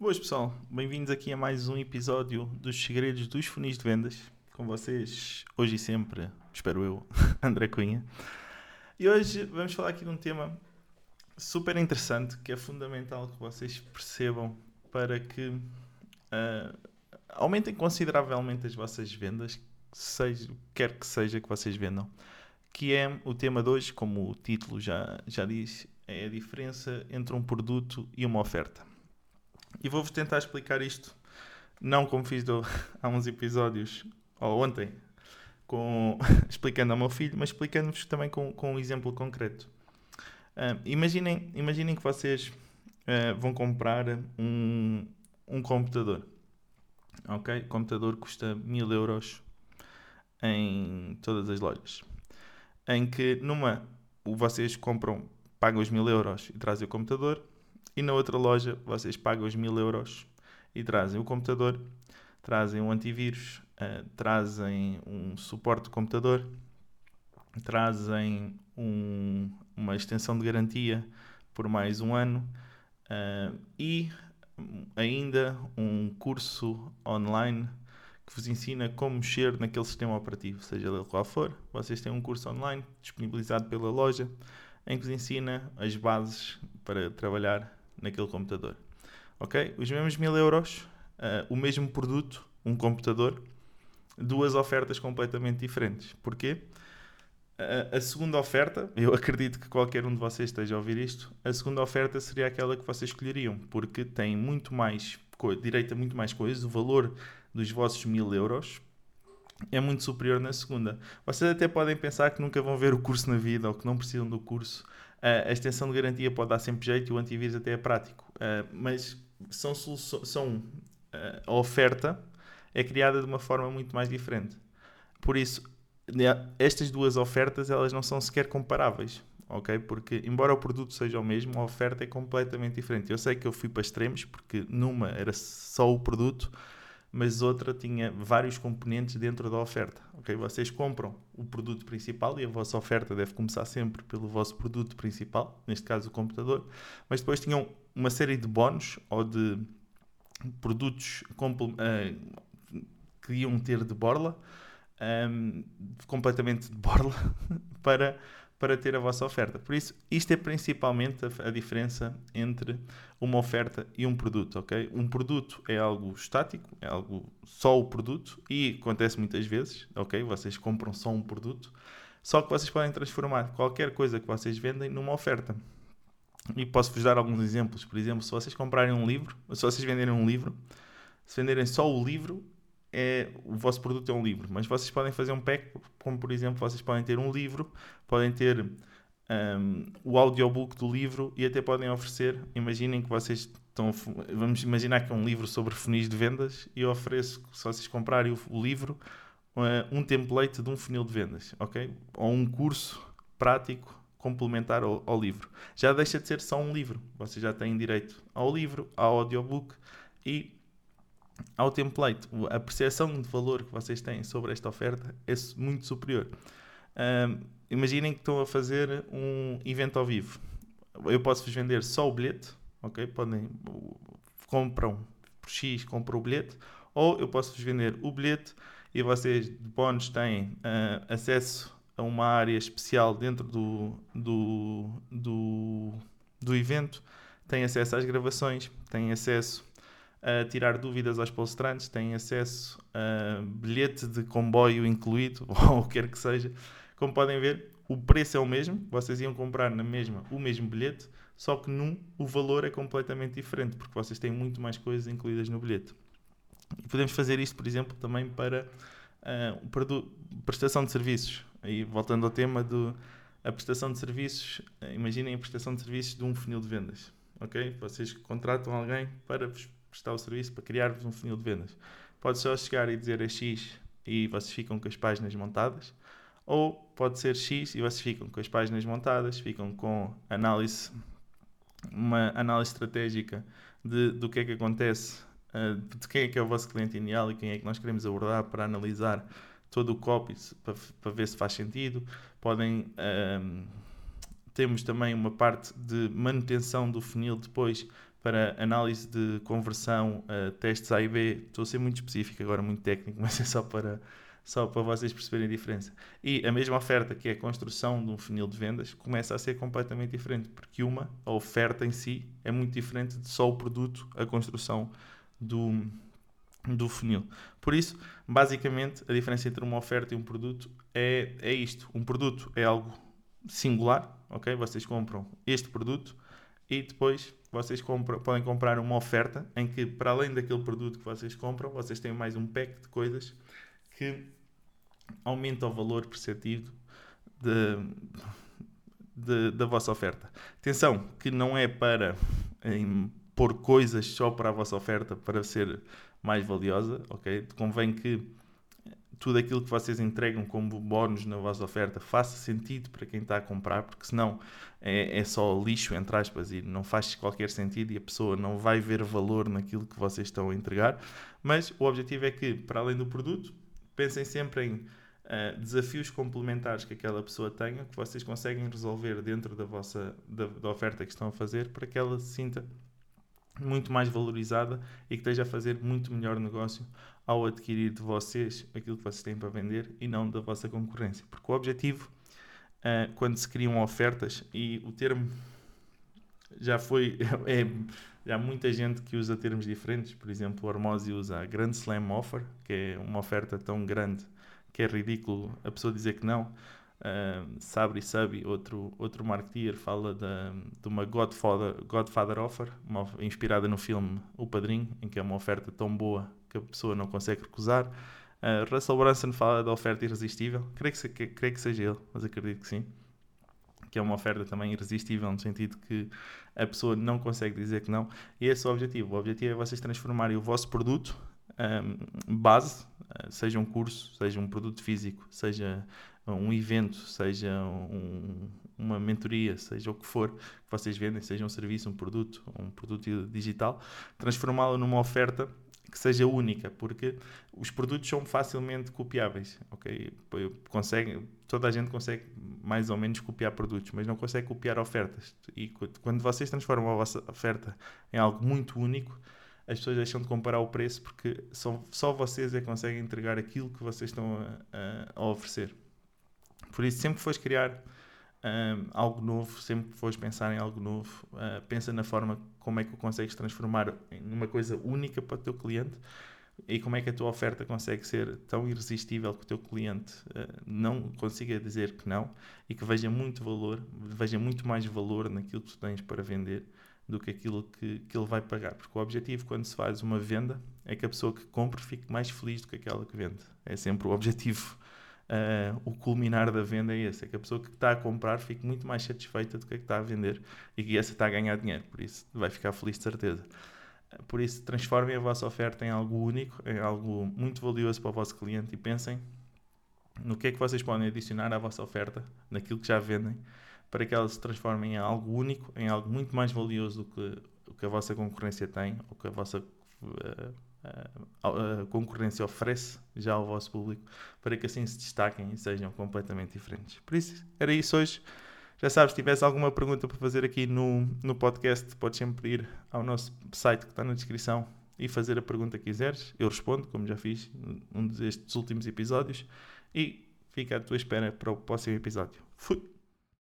Boas pessoal, bem-vindos aqui a mais um episódio dos Segredos dos Funis de Vendas. Com vocês, hoje e sempre, espero eu, André Cunha. E hoje vamos falar aqui de um tema super interessante que é fundamental que vocês percebam para que uh, aumentem consideravelmente as vossas vendas, seja, quer que seja que vocês vendam. Que é o tema de hoje, como o título já, já diz, é a diferença entre um produto e uma oferta. E vou-vos tentar explicar isto, não como fiz do, há uns episódios, ou ontem, com, explicando ao meu filho, mas explicando-vos também com, com um exemplo concreto. Uh, imaginem, imaginem que vocês uh, vão comprar um, um computador. Ok? O computador custa mil euros em todas as lojas. Em que numa vocês compram, pagam os mil euros e trazem o computador, e na outra loja vocês pagam os mil euros e trazem o computador, trazem um antivírus, uh, trazem um suporte de computador, trazem um, uma extensão de garantia por mais um ano uh, e ainda um curso online que vos ensina como mexer naquele sistema operativo, seja ele qual for. Vocês têm um curso online disponibilizado pela loja em que vos ensina as bases para trabalhar naquele computador. Ok? Os mesmos mil euros, uh, o mesmo produto, um computador, duas ofertas completamente diferentes. Porquê? Uh, a segunda oferta, eu acredito que qualquer um de vocês esteja a ouvir isto, a segunda oferta seria aquela que vocês escolheriam, porque tem muito mais direito a muito mais coisas, o valor dos vossos mil euros é muito superior na segunda. Vocês até podem pensar que nunca vão ver o curso na vida ou que não precisam do curso, a extensão de garantia pode dar sempre jeito e o antivírus até é prático, mas são, são a oferta é criada de uma forma muito mais diferente. Por isso, estas duas ofertas elas não são sequer comparáveis, ok? Porque embora o produto seja o mesmo, a oferta é completamente diferente. Eu sei que eu fui para extremos porque numa era só o produto mas outra tinha vários componentes dentro da oferta. Okay? Vocês compram o produto principal e a vossa oferta deve começar sempre pelo vosso produto principal, neste caso o computador, mas depois tinham uma série de bónus ou de produtos uh, que iam ter de borla, um, completamente de borla, para para ter a vossa oferta. Por isso, isto é principalmente a, a, diferença entre uma oferta e um produto, ok? Um produto é algo estático, é algo só o produto e acontece muitas vezes, ok? Vocês compram só um produto, só que vocês podem transformar qualquer coisa que vocês vendem numa oferta. E posso-vos dar alguns exemplos. Por exemplo, se vocês comprarem um livro, se vocês venderem um livro, se venderem só o livro, é, o vosso produto é um livro, mas vocês podem fazer um pack, como por exemplo, vocês podem ter um livro, podem ter um, o audiobook do livro e até podem oferecer, imaginem que vocês estão, vamos imaginar que é um livro sobre funis de vendas e eu ofereço, se vocês comprarem o, o livro, uh, um template de um funil de vendas, ok? Ou um curso prático complementar ao, ao livro. Já deixa de ser só um livro, vocês já têm direito ao livro, ao audiobook e ao template, a percepção de valor que vocês têm sobre esta oferta é muito superior. Um, imaginem que estão a fazer um evento ao vivo. Eu posso-vos vender só o bilhete, ok? Podem, compram por X, compram o bilhete, ou eu posso-vos vender o bilhete e vocês de bónus têm uh, acesso a uma área especial dentro do, do, do, do evento, têm acesso às gravações, têm acesso a tirar dúvidas aos palestrantes, têm acesso a bilhete de comboio incluído, ou o que quer que seja. Como podem ver, o preço é o mesmo, vocês iam comprar na mesma o mesmo bilhete, só que num o valor é completamente diferente, porque vocês têm muito mais coisas incluídas no bilhete. E podemos fazer isto, por exemplo, também para uh, prestação de serviços. Aí, voltando ao tema do a prestação de serviços, imaginem a prestação de serviços de um funil de vendas. ok? Vocês contratam alguém para vos prestar o serviço para criar-vos um funil de vendas. Pode só chegar e dizer é X e vocês ficam com as páginas montadas, ou pode ser X e vocês ficam com as páginas montadas, ficam com análise, uma análise estratégica de, do que é que acontece, uh, de quem é que é o vosso cliente ideal e quem é que nós queremos abordar para analisar todo o copy para, para ver se faz sentido. Podem. Uh, temos também uma parte de manutenção do funil depois para análise de conversão, uh, testes A e B. Estou a ser muito específico agora, muito técnico, mas é só para, só para vocês perceberem a diferença. E a mesma oferta, que é a construção de um funil de vendas, começa a ser completamente diferente, porque uma, a oferta em si, é muito diferente de só o produto, a construção do, do funil. Por isso, basicamente, a diferença entre uma oferta e um produto é, é isto. Um produto é algo singular, ok? Vocês compram este produto e depois vocês compram, podem comprar uma oferta em que, para além daquele produto que vocês compram, vocês têm mais um pack de coisas que aumenta o valor perceptivo de, de, da vossa oferta. Atenção, que não é para em, pôr coisas só para a vossa oferta para ser mais valiosa, ok? Convém que tudo aquilo que vocês entregam como bónus na vossa oferta faça sentido para quem está a comprar, porque senão é, é só lixo, entre aspas, e não faz qualquer sentido e a pessoa não vai ver valor naquilo que vocês estão a entregar. Mas o objetivo é que, para além do produto, pensem sempre em uh, desafios complementares que aquela pessoa tenha, que vocês conseguem resolver dentro da vossa da, da oferta que estão a fazer, para que ela se sinta muito mais valorizada e que esteja a fazer muito melhor negócio ao adquirir de vocês aquilo que vocês têm para vender e não da vossa concorrência. Porque o objetivo, uh, quando se criam ofertas, e o termo já foi. É, há muita gente que usa termos diferentes, por exemplo, o Hormozzi usa a Grand Slam Offer, que é uma oferta tão grande que é ridículo a pessoa dizer que não. Uh, Sabri Sabi, outro, outro marketeer, fala de, de uma Godfather, Godfather Offer, uma, inspirada no filme O Padrinho, em que é uma oferta tão boa que a pessoa não consegue recusar. Uh, Russell Brunson fala da oferta irresistível, creio que, que, creio que seja ele, mas acredito que sim. Que é uma oferta também irresistível, no sentido que a pessoa não consegue dizer que não. E esse é o objetivo. O objetivo é vocês transformarem o vosso produto um, base, uh, seja um curso, seja um produto físico, seja um evento, seja um, uma mentoria, seja o que for que vocês vendem, seja um serviço, um produto, um produto digital, transformá-lo numa oferta que seja única, porque os produtos são facilmente copiáveis, ok? Consegue, toda a gente consegue mais ou menos copiar produtos, mas não consegue copiar ofertas. E quando vocês transformam a vossa oferta em algo muito único, as pessoas deixam de comparar o preço porque só, só vocês é que conseguem entregar aquilo que vocês estão a, a, oferecer. Por isso, sempre que fores criar um, algo novo, sempre que fores pensar em algo novo, uh, pensa na forma como é que o consegues transformar numa coisa única para o teu cliente e como é que a tua oferta consegue ser tão irresistível que o teu cliente uh, não consiga dizer que não e que veja muito valor, veja muito mais valor naquilo que tu tens para vender do que aquilo que, que ele vai pagar. Porque o objetivo, quando se faz uma venda, é que a pessoa que compra fique mais feliz do que aquela que vende. É sempre o objetivo uh, o culminar da venda é esse, é que a pessoa que está a comprar fique muito mais satisfeita do que a que está a vender e que essa está a ganhar dinheiro, por isso vai ficar feliz de certeza. Por isso, transformem a vossa oferta em algo único, em algo muito valioso para o vosso cliente e pensem no que é que vocês podem adicionar à vossa oferta, naquilo que já vendem, para que ela se transforme em algo único, em algo muito mais valioso do que o que a vossa concorrência tem, ou que a vossa uh, a concorrência oferece já ao vosso público para que assim se destaquem e sejam completamente diferentes. Por isso, era isso hoje. Já sabes, se tivesse alguma pergunta para fazer aqui no, no podcast, podes sempre ir ao nosso site que está na descrição e fazer a pergunta que quiseres. Eu respondo, como já fiz num destes últimos episódios. E fica à tua espera para o próximo episódio. Fui!